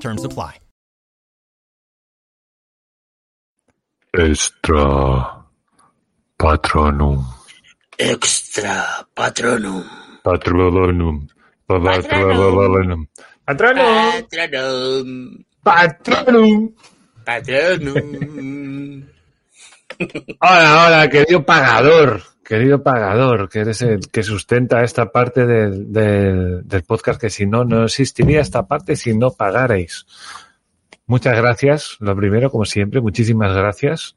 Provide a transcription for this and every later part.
Terms apply. Extra patronum. Extra patronum. Patronum. Patronum. Patronum. Patronum. Patronum. Patronum. Hola, hola, querido pagador. Querido pagador, que eres el que sustenta esta parte del, del, podcast, que si no, no existiría esta parte si no pagarais. Muchas gracias. Lo primero, como siempre, muchísimas gracias.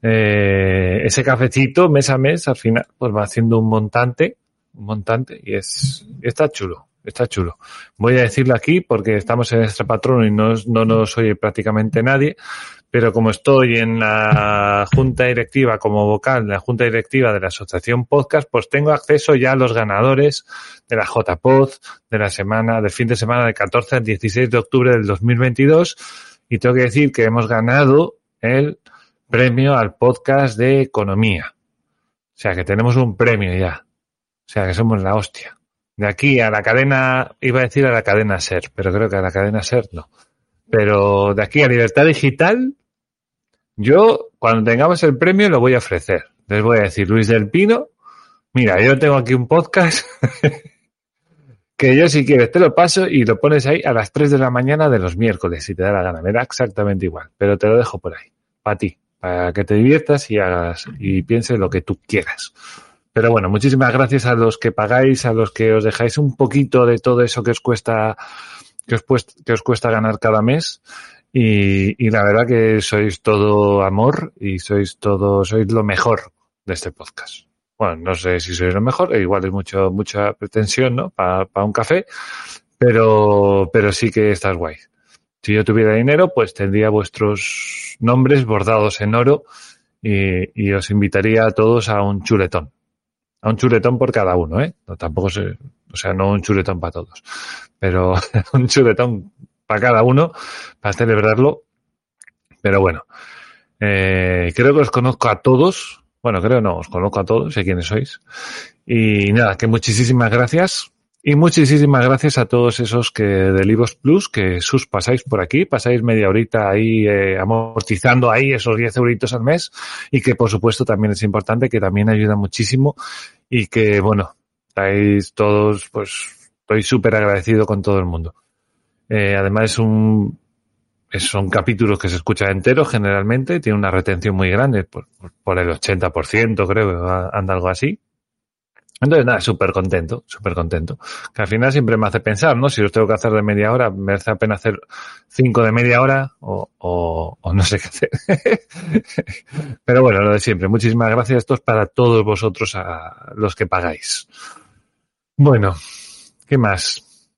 Eh, ese cafecito mes a mes, al final, pues va haciendo un montante, un montante, y es, está chulo, está chulo. Voy a decirlo aquí porque estamos en este patrón y no, no nos oye prácticamente nadie, pero como estoy en la junta directiva como vocal de la junta directiva de la asociación podcast, pues tengo acceso ya a los ganadores de la JPod de la semana, del fin de semana del 14 al 16 de octubre del 2022 y tengo que decir que hemos ganado el premio al podcast de economía. O sea que tenemos un premio ya. O sea que somos la hostia. De aquí a la cadena, iba a decir a la cadena SER, pero creo que a la cadena SER no. Pero de aquí a Libertad Digital, yo, cuando tengamos el premio, lo voy a ofrecer. Les voy a decir, Luis del Pino, mira, yo tengo aquí un podcast que yo si quieres te lo paso y lo pones ahí a las 3 de la mañana de los miércoles, si te da la gana. Me da exactamente igual, pero te lo dejo por ahí, para ti, para que te diviertas y hagas y pienses lo que tú quieras. Pero bueno, muchísimas gracias a los que pagáis, a los que os dejáis un poquito de todo eso que os cuesta, que os, pues, que os cuesta ganar cada mes. Y, y, la verdad que sois todo amor y sois todo, sois lo mejor de este podcast. Bueno, no sé si sois lo mejor, igual es mucho, mucha pretensión, ¿no? Para pa un café, pero, pero sí que estás guay. Si yo tuviera dinero, pues tendría vuestros nombres bordados en oro y, y os invitaría a todos a un chuletón. A un chuletón por cada uno, ¿eh? No, tampoco sé, o sea, no un chuletón para todos, pero un chuletón para cada uno, para celebrarlo. Pero bueno, eh, creo que os conozco a todos. Bueno, creo no, os conozco a todos, sé quiénes sois. Y nada, que muchísimas gracias. Y muchísimas gracias a todos esos que del Ivos Plus, que sus pasáis por aquí, pasáis media horita ahí eh, amortizando ahí esos 10 euritos al mes y que por supuesto también es importante, que también ayuda muchísimo y que bueno, estáis todos, pues estoy súper agradecido con todo el mundo. Eh, además es un, son capítulos que se escuchan enteros generalmente, tiene una retención muy grande, por, por el 80% creo anda algo así. Entonces, nada, súper contento, súper contento. Que al final siempre me hace pensar, ¿no? Si los tengo que hacer de media hora, merece la pena hacer cinco de media hora o, o, o no sé qué hacer. Pero bueno, lo de siempre. Muchísimas gracias. Esto es para todos vosotros, a los que pagáis. Bueno, ¿qué más?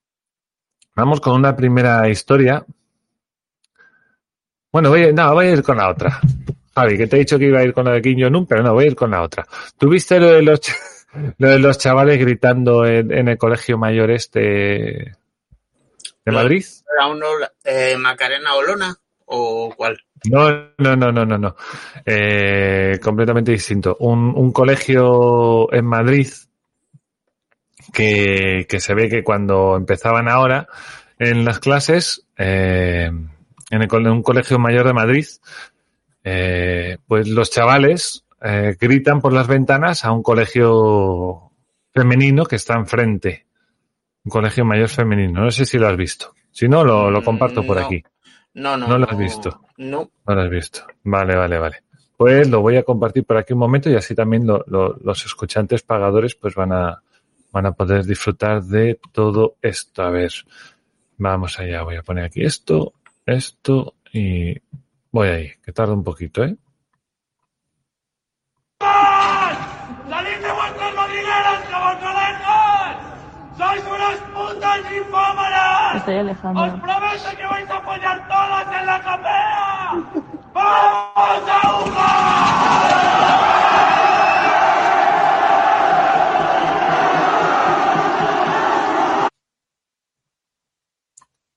Vamos con una primera historia. Bueno, voy, no, voy a ir con la otra. Javi, que te he dicho que iba a ir con la de Kim Jong-un, pero no, voy a ir con la otra. ¿Tuviste lo de los, lo de los chavales gritando en, en el colegio mayor este de Madrid? ¿Era uno eh, Macarena Olona o cuál? No, no, no, no, no, no. Eh, completamente distinto. Un, un colegio en Madrid que, que se ve que cuando empezaban ahora en las clases, eh, en, el, en un colegio mayor de Madrid, eh, pues los chavales eh, gritan por las ventanas a un colegio femenino que está enfrente. Un colegio mayor femenino. No sé si lo has visto. Si no, lo, lo comparto por No. aquí. No, no. No lo has visto. No. No lo has visto. Vale, vale, vale. Pues lo voy a compartir por aquí un momento y así también lo- lo- los escuchantes pagadores pues van a, van a poder disfrutar de todo esto. A ver, vamos allá. Voy a poner aquí esto, esto y voy ahí, que tarda un poquito, ¿eh? ¡Salid de vuestras madrigueras, cabalcalejas! ¡Sois unas putas infámanas! Estoy ¡Os alejando. prometo que vais a follar todas en la capea! ¡Vamos a jugar!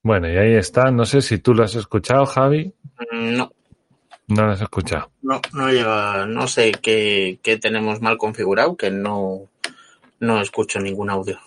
Bueno, y ahí está. No sé si tú lo has escuchado, Javi. No, No lo has escuchado. no, no lleva, no sé qué, qué tenemos mal configurado, que no, no escucho ningún audio.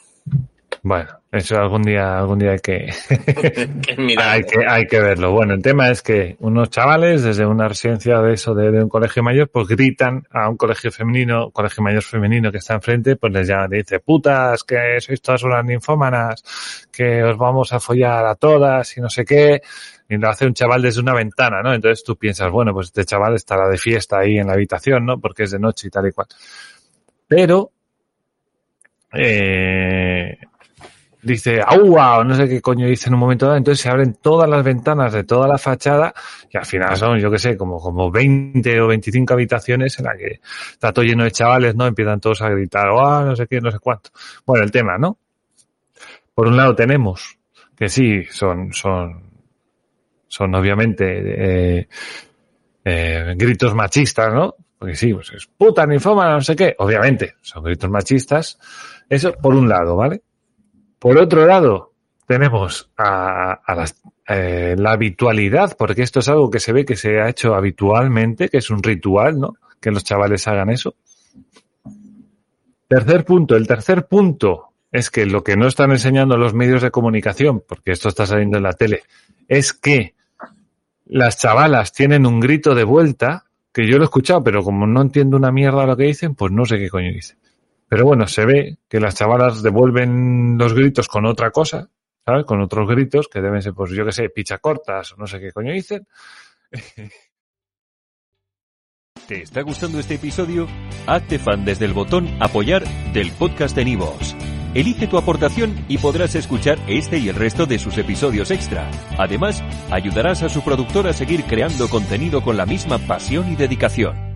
Bueno, eso algún día, algún día hay que, hay que, hay que verlo. Bueno, el tema es que unos chavales desde una residencia de eso, de, de un colegio mayor, pues gritan a un colegio femenino, colegio mayor femenino que está enfrente, pues les llaman, y dice, putas, que sois todas unas ninfómanas, que os vamos a follar a todas y no sé qué. Y lo hace un chaval desde una ventana, ¿no? Entonces tú piensas, bueno, pues este chaval estará de fiesta ahí en la habitación, ¿no? Porque es de noche y tal y cual. Pero, eh, dice agua o no sé qué coño dice en un momento dado, entonces se abren todas las ventanas de toda la fachada y al final son, yo qué sé, como, como 20 o 25 habitaciones en la que está todo lleno de chavales, ¿no? Empiezan todos a gritar, ah, no sé qué, no sé cuánto. Bueno, el tema, ¿no? Por un lado tenemos que sí, son, son, son obviamente eh, eh, gritos machistas, ¿no? Porque sí, pues es puta, ninfómana, no sé qué. Obviamente, son gritos machistas. Eso por un lado, ¿vale? Por otro lado, tenemos a, a las, eh, la habitualidad, porque esto es algo que se ve que se ha hecho habitualmente, que es un ritual, ¿no? Que los chavales hagan eso. Tercer punto, el tercer punto es que lo que no están enseñando los medios de comunicación, porque esto está saliendo en la tele, es que las chavalas tienen un grito de vuelta, que yo lo he escuchado, pero como no entiendo una mierda lo que dicen, pues no sé qué coño dicen. Pero bueno, se ve que las chavalas devuelven los gritos con otra cosa, ¿sabes? Con otros gritos que deben ser, pues yo qué sé, pichacortas o no sé qué coño dicen. ¿Te está gustando este episodio? Hazte fan desde el botón Apoyar del podcast de Nivos. Elige tu aportación y podrás escuchar este y el resto de sus episodios extra. Además, ayudarás a su productor a seguir creando contenido con la misma pasión y dedicación.